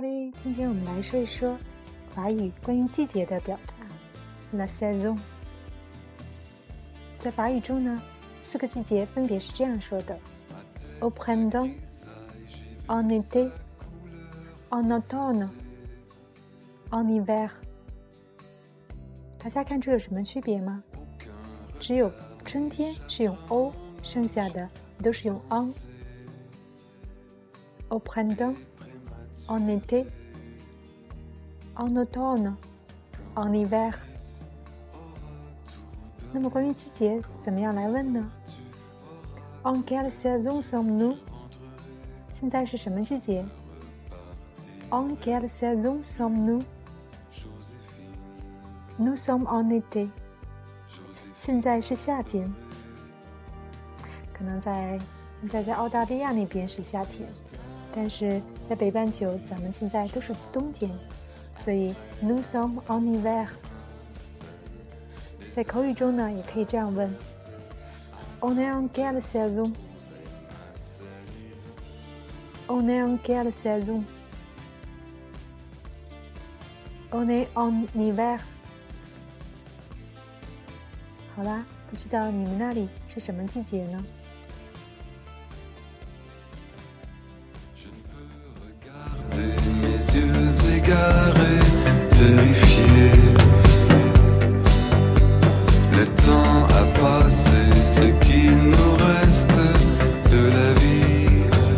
今天我们来说一说法语关于季节的表达。La saison，在法语中呢，四个季节分别是这样说的：au printemps，en été，en automne，en hiver。大家看这有什么区别吗？只有春天是用 o，剩下的都是用 on。au printemps，en été，en automne，en hiver。那么关于季节，怎么样来问呢？En quelle saison sommes-nous？现在是什么季节？En quelle saison sommes-nous？Nous sommes en été。现在是夏天。可能在现在在澳大利亚那边是夏天， 但是在北半球咱们现在都是冬天，所以 Nous sommes en hiver。在口语中呢，也可以这样问：On est en quelle saison？On est en quelle saison？On est en hiver。好啦，不知道你们那里是什么季节呢？